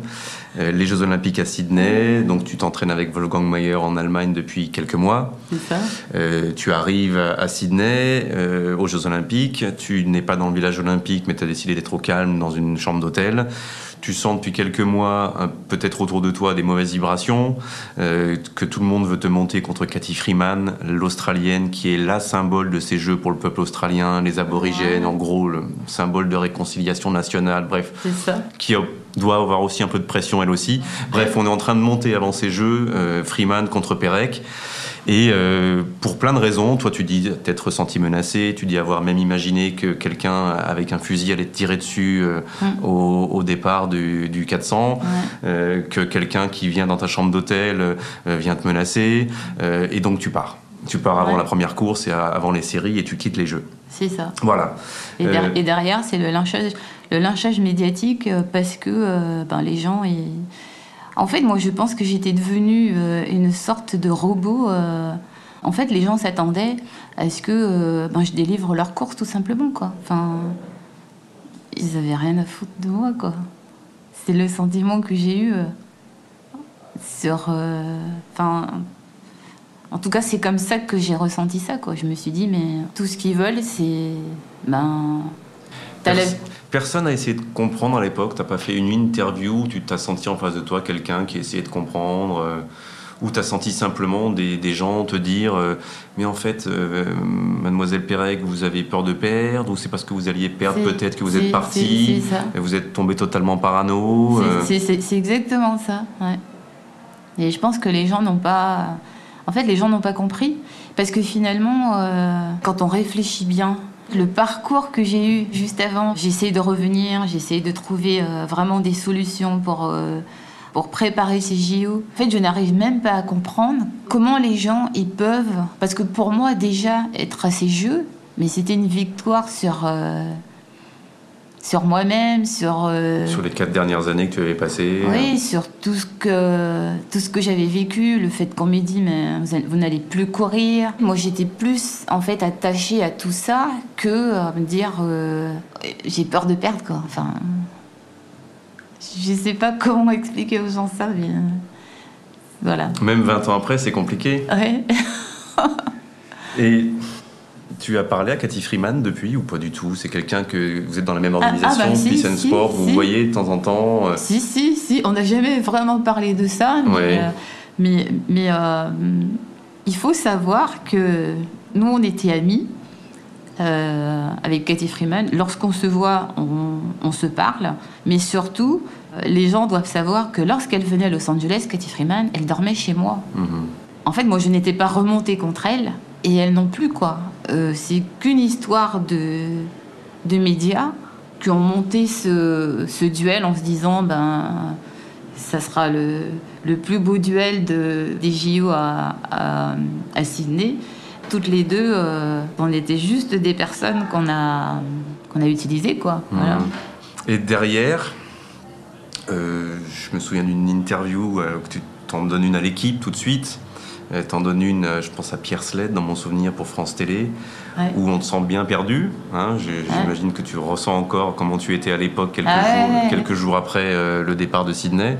euh, les Jeux Olympiques à Sydney. Donc tu t'entraînes avec Wolfgang Mayer en Allemagne depuis quelques mois. c'est ça. Euh, tu arrives à Sydney euh, aux Jeux Olympiques. Tu n'es pas dans le village olympique, mais tu as décidé d'être au calme dans une chambre d'hôtel. Tu sens depuis quelques mois, peut-être autour de toi, des mauvaises vibrations, euh, que tout le monde veut te monter contre Cathy Freeman, l'Australienne, qui est la symbole de ces Jeux pour le peuple australien, les aborigènes, en gros, le symbole de réconciliation nationale, bref C'est ça. qui doit avoir aussi un peu de pression elle aussi. Bref, on est en train de monter avant ces jeux, euh, Freeman contre Perec. Et euh, pour plein de raisons, toi tu dis t'être ressenti menacé, tu dis avoir même imaginé que quelqu'un avec un fusil allait te tirer dessus euh, Mm. au, au départ du, du 400, Ouais. euh, que quelqu'un qui vient dans ta chambre d'hôtel vient te menacer, et donc tu pars. Tu pars avant Ouais. la première course et avant les séries et tu quittes les jeux. C'est ça. Voilà. Et, der- Euh, et derrière, c'est le lynchage, le lynchage médiatique parce que euh, ben, les gens. ils- En fait, moi, je pense que j'étais devenue euh, une sorte de robot. euh. En fait, les gens s'attendaient à ce que euh, ben, je délivre leur course, tout simplement, ils avaient rien à foutre de moi, quoi. C'est le sentiment que j'ai eu. En tout cas, c'est comme ça que j'ai ressenti ça. Je me suis dit, mais tout ce qu'ils veulent, c'est. Ben. Personne n'a essayé de comprendre à l'époque. T'as pas fait une interview où tu t'as senti en face de toi quelqu'un qui essayait de comprendre, euh, ou t'as senti simplement des, des gens te dire, euh, mais en fait, euh, Mademoiselle Pérec, vous avez peur de perdre, ou c'est parce que vous alliez perdre peut-être que vous êtes parti, vous êtes tombé totalement parano. euh, C'est- c'est exactement ça. ouais. Et je pense que les gens n'ont pas. En fait, les gens n'ont pas compris. Parce que finalement, euh, quand on réfléchit bien, le parcours que j'ai eu juste avant, j'essaie de revenir, j'essaie de trouver euh, vraiment des solutions pour, euh, pour préparer ces JO. En fait, je n'arrive même pas à comprendre comment les gens ils peuvent. Parce que pour moi, déjà, être à ces Jeux, mais c'était une victoire sur. euh, sur moi-même, sur euh, sur les quatre dernières années que tu avais passées. Oui, sur tout ce que tout ce que j'avais vécu, le fait qu'on m'ait dit mais vous, n'allez plus courir. Moi, j'étais plus en fait attachée à tout ça que à me dire euh, j'ai peur de perdre quoi. Enfin, je sais pas comment expliquer aux gens ça, mais voilà. Même 20 ans après, c'est compliqué. Ouais. Et tu as parlé à Cathy Freeman depuis ou pas du tout? C'est quelqu'un que vous êtes dans la même organisation, ah, ah bah, Peace and Sport, vous voyez de temps en temps euh Si, si, si. On n'a jamais vraiment parlé de ça. Mais, euh, mais, euh, il faut savoir que nous, on était amis avec Cathy Freeman. Lorsqu'on se voit, on, se parle. Mais surtout, les gens doivent savoir que lorsqu'elle venait à Los Angeles, Cathy Freeman, elle dormait chez moi. Mhm. En fait, moi, je n'étais pas remontée contre elle et elles non plus, quoi. Euh, c'est qu'une histoire de, de médias qui ont monté ce, ce, duel en se disant, ben, ça sera le, le plus beau duel de, des JO à, à, Sydney. Toutes les deux, euh, on était juste des personnes qu'on a, qu'on a utilisées, quoi. Mhm. Et derrière, euh, je me souviens d'une interview que tu t'en donnes une à l'équipe tout de suite. T'en donnes une, euh, je pense à Pierre Sled dans mon souvenir pour France Télé, où on te sent bien perdu. Hein. J'imagine que tu ressens encore comment tu étais à l'époque, quelques, ah jours, quelques jours après euh, le départ de Sydney.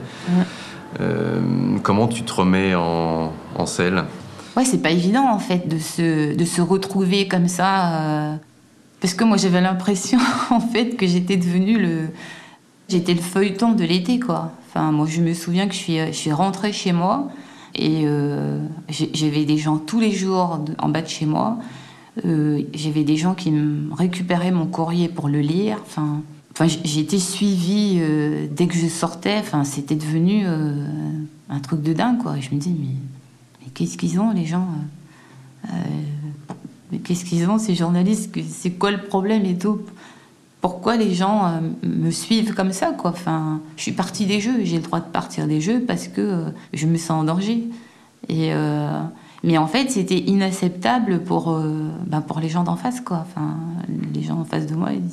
Euh, comment tu te remets en, en selle? Ouais, c'est pas évident en fait de se, de se retrouver comme ça. parce que moi j'avais l'impression en fait que j'étais devenue le. J'étais le feuilleton de l'été quoi. Enfin, moi je me souviens que je suis, je suis rentrée chez moi. Et euh, j'avais des gens tous les jours en bas de chez moi. Euh, j'avais des gens qui me récupéraient mon courrier pour le lire. Enfin, j'ai suivie euh, dès que je sortais. Enfin, c'était devenu un truc de dingue. Et je me dis, mais, mais qu'est-ce qu'ils ont, les gens Qu'est-ce qu'ils ont, ces journalistes? C'est quoi le problème et tout? Pourquoi les gens euh, me suivent comme ça enfin je suis partie des jeux j'ai le droit de partir des jeux parce que euh, je me sens en danger. Et euh, mais en fait c'était inacceptable pour ben, pour les gens d'en face enfin les gens en face de moi ils...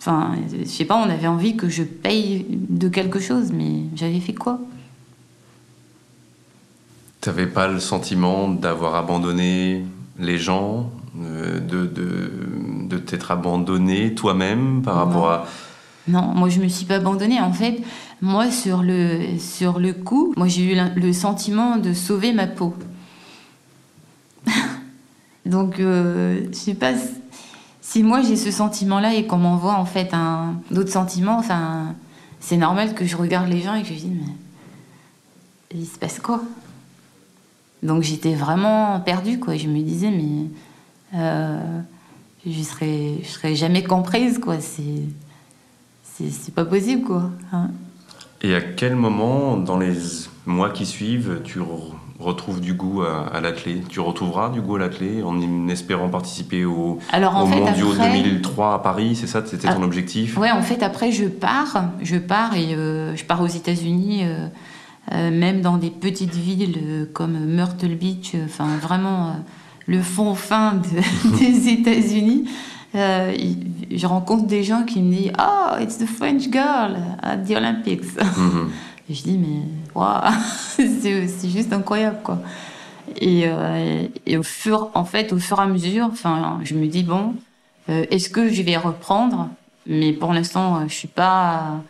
enfin je sais pas on avait envie que je paye de quelque chose mais j'avais fait quoi? Tu n'avais pas le sentiment d'avoir abandonné les gens de de t'être abandonné toi-même par rapport à... Non, moi je me suis pas abandonnée. En fait, moi sur le, sur le coup, moi j'ai eu le sentiment de sauver ma peau. Donc, euh, je sais pas si moi j'ai ce sentiment-là et qu'on m'envoie en fait un d'autres sentiments. Enfin, c'est normal que je regarde les gens et que je dis mais il se passe quoi? Donc j'étais vraiment perdue quoi. Je me disais mais euh, je serais, je serais jamais comprise, quoi. C'est, pas possible, quoi. Hein. Et à quel moment, dans les mois qui suivent, tu retrouves du goût à, à l'athlé Tu retrouveras du goût à l'athlé en espérant participer au, Alors, en fait, Mondiaux 2003 à Paris, c'est ça? C'était ton ah, objectif? Ouais, en fait, après, je pars. Je pars et euh, je pars aux États-Unis. Euh, euh, même dans des petites villes comme Myrtle Beach, enfin vraiment le fond fin des États-Unis, euh, je rencontre des gens qui me disent Oh, it's the French girl at the Olympics. Mhm. Et je dis Mais waouh, c'est juste incroyable, quoi. Et, euh, et, au fur, en fait, au fur et à mesure, enfin, je me dis Bon, euh, est-ce que je vais reprendre? Mais pour l'instant, je suis pas.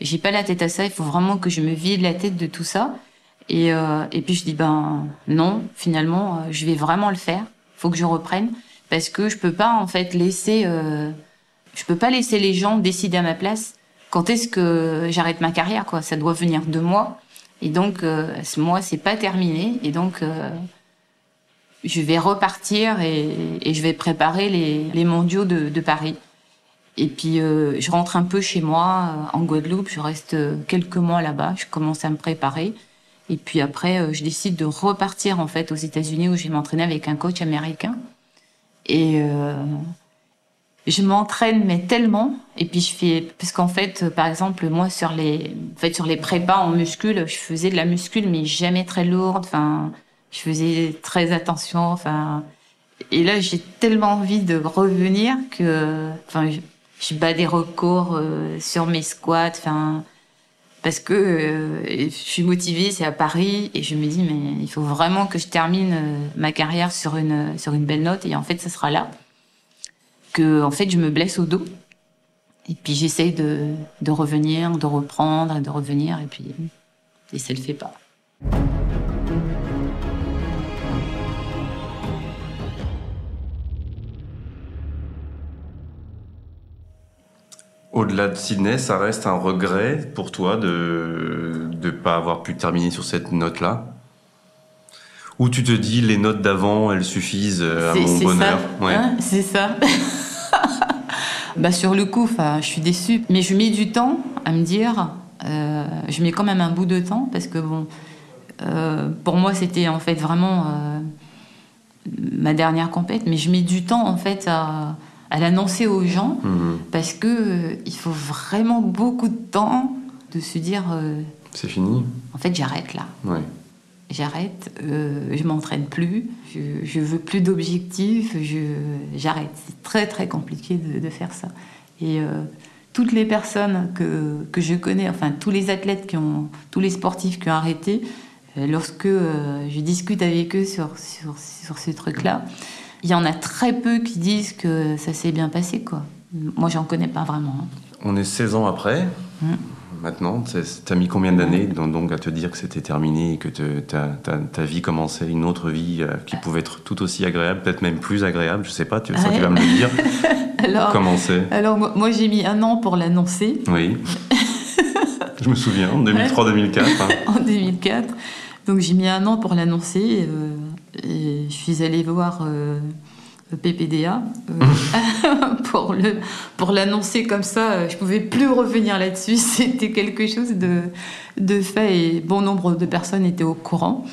J'ai pas la tête à ça, il faut vraiment que je me vide la tête de tout ça. Et, euh, et puis je dis ben non, finalement, euh, je vais vraiment le faire. Faut que je reprenne parce que je peux pas en fait laisser, euh, je peux pas laisser les gens décider à ma place. Quand est-ce que j'arrête ma carrière quoi? Ça doit venir de moi. Et donc euh, moi c'est pas terminé. Et donc je vais repartir et, je vais préparer les, les mondiaux de, Paris. Et puis je rentre un peu chez moi en Guadeloupe. Je reste quelques mois là-bas. Je commence à me préparer. Et puis après, euh, je décide de repartir en fait aux États-Unis où je vais m'entraîner avec un coach américain. Et euh, je m'entraîne mais tellement. Et puis je fais parce qu'en fait, par exemple, moi sur les, en fait sur les prépas en muscule, je faisais de la muscule mais jamais très lourde. Enfin, je faisais très attention. Enfin, et là j'ai tellement envie de revenir que, enfin, je bats des records sur mes squats. Enfin, parce que je suis motivée, c'est à Paris, et je me dis, mais il faut vraiment que je termine ma carrière sur une, sur une belle note, et en fait, ce sera là que, en fait, je me blesse au dos. Et puis j'essaye de, de, revenir, de reprendre, de revenir, et puis et ça le fait pas. Au-delà de Sydney, ça reste un regret pour toi de ne pas avoir pu terminer sur cette note-là? Ou tu te dis les notes d'avant, elles suffisent à mon bonheur? ça. Hein, C'est ça. bah, sur le coup, je suis déçue. Mais je mets du temps à me dire, euh, je mets quand même un bout de temps parce que bon, euh, pour moi, c'était en fait vraiment euh, ma dernière compète, mais je mets du temps en fait à, l'annoncer aux gens mhm. parce que il faut vraiment beaucoup de temps de se dire. c'est fini. En fait, j'arrête là. J'arrête, je m'entraîne plus, je, je veux plus d'objectifs, j'arrête. C'est très très compliqué de, de faire ça. Et toutes les personnes que, que, je connais, enfin tous les athlètes qui ont, tous les sportifs qui ont arrêté, euh, lorsque euh, je discute avec eux sur, sur, sur ce truc-là, il y en a très peu qui disent que ça s'est bien passé. Quoi. Moi, j'en connais pas vraiment. Hein. On est 16 ans après. Mmh. Maintenant, tu as mis combien d'années donc, à te dire que c'était terminé et que ta, ta, ta, vie commençait une autre vie euh, qui pouvait être tout aussi agréable, peut-être même plus agréable, je sais pas, tu, ça, tu vas me le dire. alors, Comment Alors, moi, moi j'ai mis un an pour l'annoncer. Oui. je me souviens, en 2003-2004. Hein. en 2004. Donc j'ai mis un an pour l'annoncer. Euh, et je suis allée voir euh, PPDA euh, pour le pour l'annoncer comme ça. Je pouvais plus revenir là-dessus. C'était quelque chose de de fait et bon nombre de personnes étaient au courant.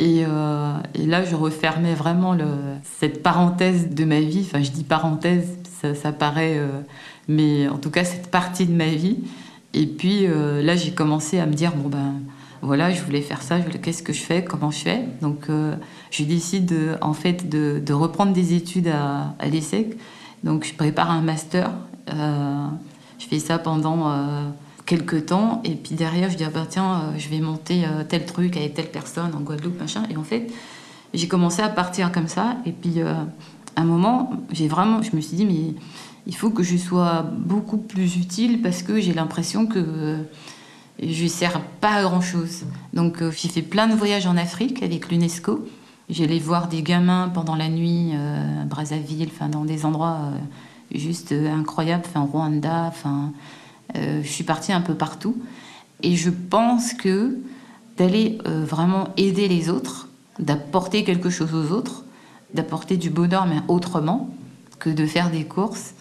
Et, là, je refermais vraiment cette parenthèse de ma vie. Enfin, je dis parenthèse, ça paraît, mais en tout cas, cette partie de ma vie. Et puis là, j'ai commencé à me dire bon ben voilà, je voulais faire ça, qu'est-ce que je fais, comment je fais? Donc, euh, je décide en fait de, reprendre des études à, l'ESSEC. Donc, je prépare un master. Euh, je fais ça pendant euh, quelques temps. Et puis derrière, je dis, ah ben, tiens, je vais monter tel truc avec telle personne en Guadeloupe, machin. Et en fait, j'ai commencé à partir comme ça. Et puis, à un moment, j'ai vraiment, je me suis dit, mais il faut que je sois beaucoup plus utile parce que j'ai l'impression que je lui sers pas à grand chose. Donc euh, j'ai fait plein de voyages en Afrique avec l'UNESCO. J'allais voir des gamins pendant la nuit euh, à Brazzaville, dans des endroits euh, juste incroyables, enfin Rwanda, je suis partie un peu partout. Et je pense que d'aller vraiment aider les autres, d'apporter quelque chose aux autres, d'apporter du bonheur mais autrement que de faire des courses,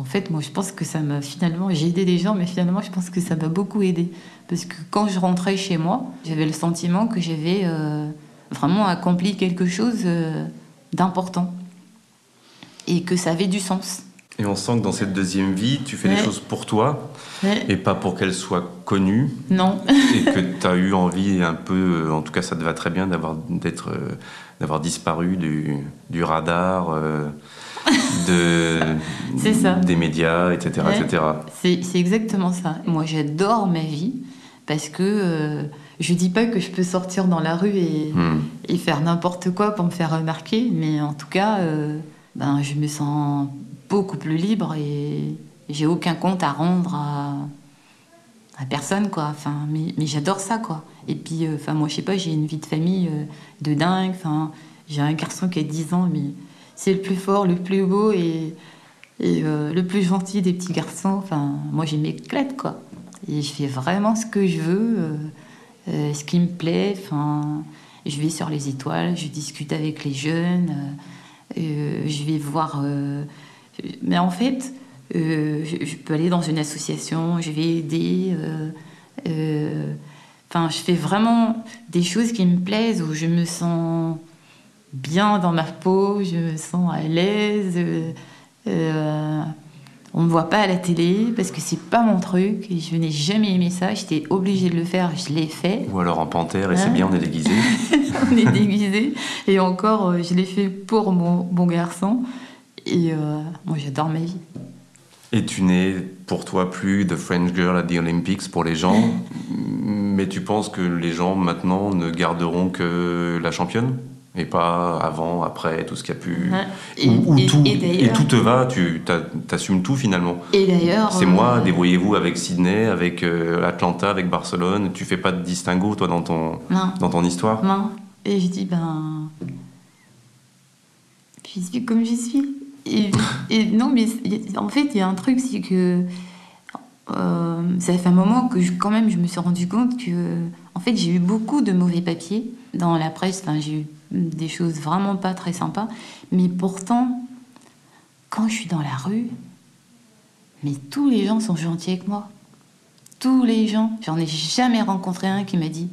en fait, moi, je pense que ça m'a finalement, j'ai aidé des gens, mais finalement, je pense que ça m'a beaucoup aidé. Parce que quand je rentrais chez moi, j'avais le sentiment que j'avais euh, vraiment accompli quelque chose euh, d'important. Et que ça avait du sens. Et on sent que dans cette deuxième vie, tu fais des choses pour toi et pas pour qu'elles soient connues. Non. et que tu as eu envie un peu, euh, en tout cas ça te va très bien, d'avoir, d'être, d'avoir disparu du, du radar de, ça. des médias, etc. etc. C'est exactement ça. Moi, j'adore ma vie parce que euh, je dis pas que je peux sortir dans la rue et, hmm. et faire n'importe quoi pour me faire remarquer, mais en tout cas, euh, ben, je me sens beaucoup plus libre et j'ai aucun compte à rendre à, à personne, quoi. Enfin, mais, mais j'adore ça, quoi. Et puis, euh, moi, je sais pas, j'ai une vie de famille de dingue. Enfin, j'ai un garçon qui a 10 ans, mais c'est le plus fort, le plus beau et, euh, le plus gentil des petits garçons. Enfin, moi, j'ai m'éclate, quoi. Et je fais vraiment ce que je veux, euh, euh, ce qui me plaît. Enfin, je vais sur les étoiles, je discute avec les jeunes, je vais voir. mais en fait, je, peux aller dans une association, je vais aider. Enfin, je fais vraiment des choses qui me plaisent, où je me sens bien dans ma peau, je me sens à l'aise. Euh, euh, on ne me voit pas à la télé parce que c'est pas mon truc et je n'ai jamais aimé ça. J'étais obligée de le faire, je l'ai fait. Ou alors en panthère et c'est bien, on est déguisé. on est déguisé et encore, euh, je l'ai fait pour mon bon garçon et moi j'adore ma vie. Et tu n'es pour toi plus The French Girl at the Olympics pour les gens, mais tu penses que les gens maintenant ne garderont que la championne? Et pas avant, après, tout ce qui a pu. Et, ou, et- tout, et et d'ailleurs- tout te va, tu t'assumes tout finalement. Et d'ailleurs. C'est euh, moi, débrouillez-vous avec Sydney, avec euh, Atlanta, avec Barcelone. Tu fais pas de distinguo, toi, dans ton, Non. dans ton histoire? Non. Et je dis, ben. Je suis comme je suis. Et, non, mais en fait, il y a un truc, c'est que. euh, ça fait un moment que je- quand même je me suis rendu compte que en fait j'ai eu beaucoup de mauvais papiers dans la presse enfin j'ai eu des choses vraiment pas très sympas mais pourtant quand je suis dans la rue mais tous les gens sont gentils avec moi tous les gens j'en ai jamais rencontré un qui m'a dit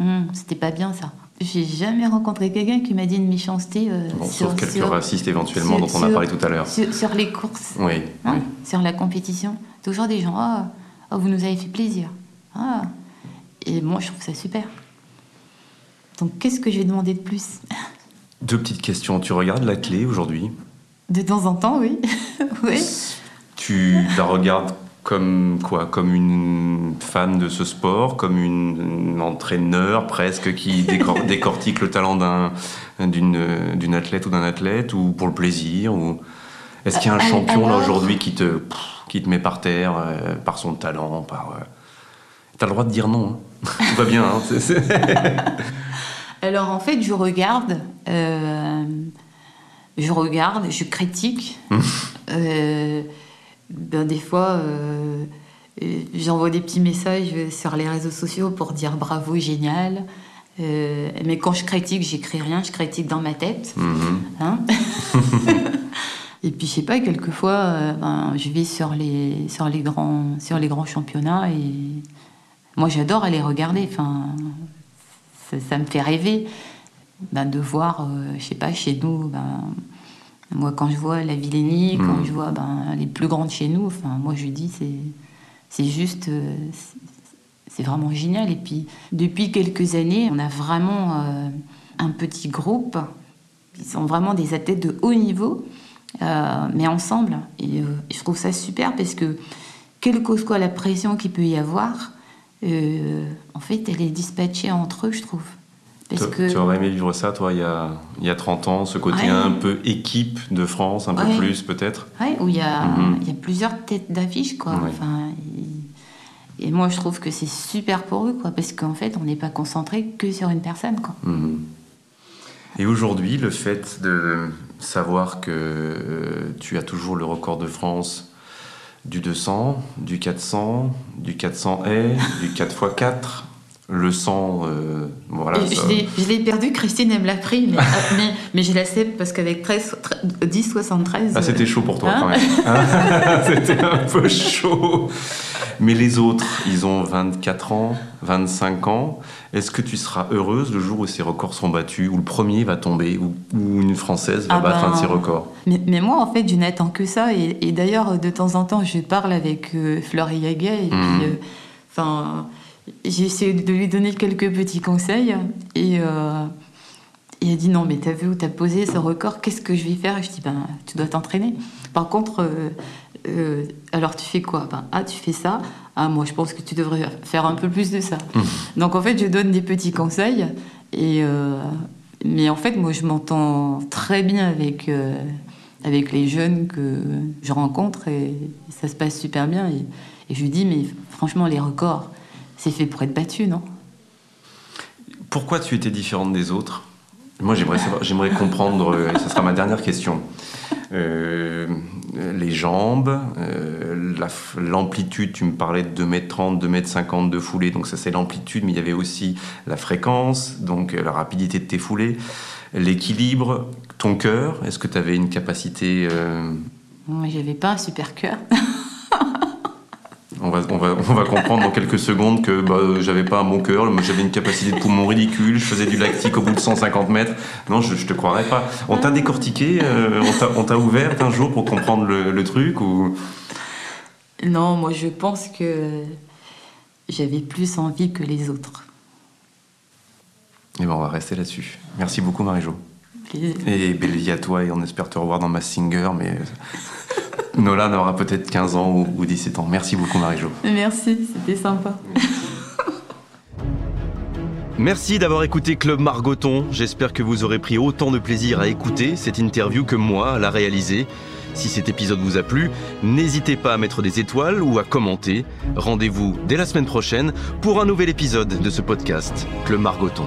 Hum, c'était pas bien ça j'ai jamais rencontré quelqu'un qui m'a dit une méchanceté euh, Bon, sur, Sauf quelques sur- racistes éventuellement sur- dont on a parlé tout à l'heure. sur- les courses Oui, Hein, oui. sur la compétition. Toujours des gens, ah, ah, vous nous avez fait plaisir. Ah. Et moi, je trouve ça super. Donc, qu'est-ce que je vais demander de plus Deux petites questions. Tu regardes la clé aujourd'hui De temps en temps, oui. oui. Tu la regardes comme quoi? Comme une fan de ce sport? Comme une, une entraîneur presque qui décor- décortique le talent d'un- d'une athlète ou d'un athlète Ou pour le plaisir ou... Est-ce qu'il y a un Euh, champion là aujourd'hui qui te, pff, qui te met par terre euh, par son talent par, euh, T'as le droit de dire non. hein. Tout va bien. hein. Alors, en fait, je regarde. euh, je regarde, je critique. Euh, ben, des fois, euh, j'envoie des petits messages sur les réseaux sociaux pour dire bravo, génial. Mais quand je critique, j'écris rien, je critique dans ma tête. Mhm. Hein et puis, je sais pas, quelquefois, ben, je vais sur les, sur, les grands, sur les grands championnats et moi, j'adore aller regarder. Enfin, ça, ça me fait rêver ben, de voir, euh, je sais pas, chez nous, ben, moi, quand je vois la Villénie, quand Mhm. je vois ben, les plus grandes chez nous, enfin, moi, je dis, c'est, c'est juste. euh, c'est- vraiment génial. Et puis, depuis quelques années, on a vraiment euh, un petit groupe. Ils sont vraiment des athlètes de haut niveau, euh, mais ensemble. Et euh, je trouve ça super parce que, quelle que soit la pression qu'il peut y avoir, euh, en fait, elle est dispatchée entre eux, je trouve. Parce Tu, que, tu aurais aimé vivre ça, toi, il y a, il y a 30 ans, ce côté Ouais. un peu équipe de France, un peu Ouais. plus peut-être Ouais, où il y, a, Mhm. il y a plusieurs têtes d'affiche, quoi. Ouais. Enfin, et, et moi, je trouve que c'est super pour eux, quoi, parce qu'en fait, on n'est pas concentré que sur une personne, quoi. Mhm. Et aujourd'hui, le fait de savoir que euh, tu as toujours le record de France du 200, du 400, du 400 haies, du 4x4, le 100, euh, voilà. Ça- je l'ai- perdu, Christine, elle me l'a pris, mais, mais, mais je l'accepte parce qu'avec 13, 10, 73. Ah, c'était chaud pour toi Hein quand même. Ah, c'était un peu chaud. Mais les autres, ils ont 24 ans, 25 ans. Est-ce que tu seras heureuse le jour où ces records seront battus, où le premier va tomber, où, où une Française va Ah battre ben, un de ses records? Mais, mais moi, en fait, je n'attends que ça. Et, et d'ailleurs, de temps en temps, je parle avec euh, Fleury Yaga. Et Mhm. puis, euh, enfin, j'essaie de lui donner quelques petits conseils. Et, euh, et elle dit Non, mais t'as vu où t'as posé ce record Qu'est-ce que je vais faire? Et je dis Ben, tu dois t'entraîner. Par contre, euh, euh, alors tu fais quoi? Ben, Ah, tu fais ça. Ah, moi, je pense que tu devrais faire un peu plus de ça. Mhm. Donc, en fait, je donne des petits conseils. Et. euh, mais en fait, moi, je m'entends très bien avec, avec les jeunes que je rencontre et ça se passe super bien. Et, et je lui dis, mais franchement, les records, c'est fait pour être battu, non? Pourquoi tu étais différente des autres? Moi, j'aimerais comprendre, euh, et ce sera ma dernière question. Euh, les jambes, euh, la l'amplitude, tu me parlais de 2m30, 2m50 de foulée, donc ça c'est l'amplitude, mais il y avait aussi la fréquence, donc la rapidité de tes foulées, l'équilibre, ton cœur, est-ce que tu avais une capacité... euh, Moi, j'avais pas un super cœur. on va, on, va, on va comprendre dans quelques secondes que bah, euh, j'avais pas un bon cœur, j'avais une capacité de poumon ridicule, je faisais du lactique au bout de 150 mètres. Non, je, je te croirais pas. On t'a décortiqué, euh, on t'a- ouvert un jour pour comprendre le, le truc ou... Non, moi, je pense que j'avais plus envie que les autres. Eh ben, on va rester là-dessus. Merci beaucoup Marie-Jo. Et belle vie à toi et on espère te revoir dans ma Singer, mais Nolan aura peut-être 15 ans ou, ou 17 ans. Merci beaucoup Marie-Jo. Merci, c'était sympa. Merci d'avoir écouté Club Margoton. J'espère que vous aurez pris autant de plaisir à écouter cette interview que moi à la réaliser. Si cet épisode vous a plu, n'hésitez pas à mettre des étoiles ou à commenter. Rendez-vous dès la semaine prochaine pour un nouvel épisode de ce podcast, Club Margoton.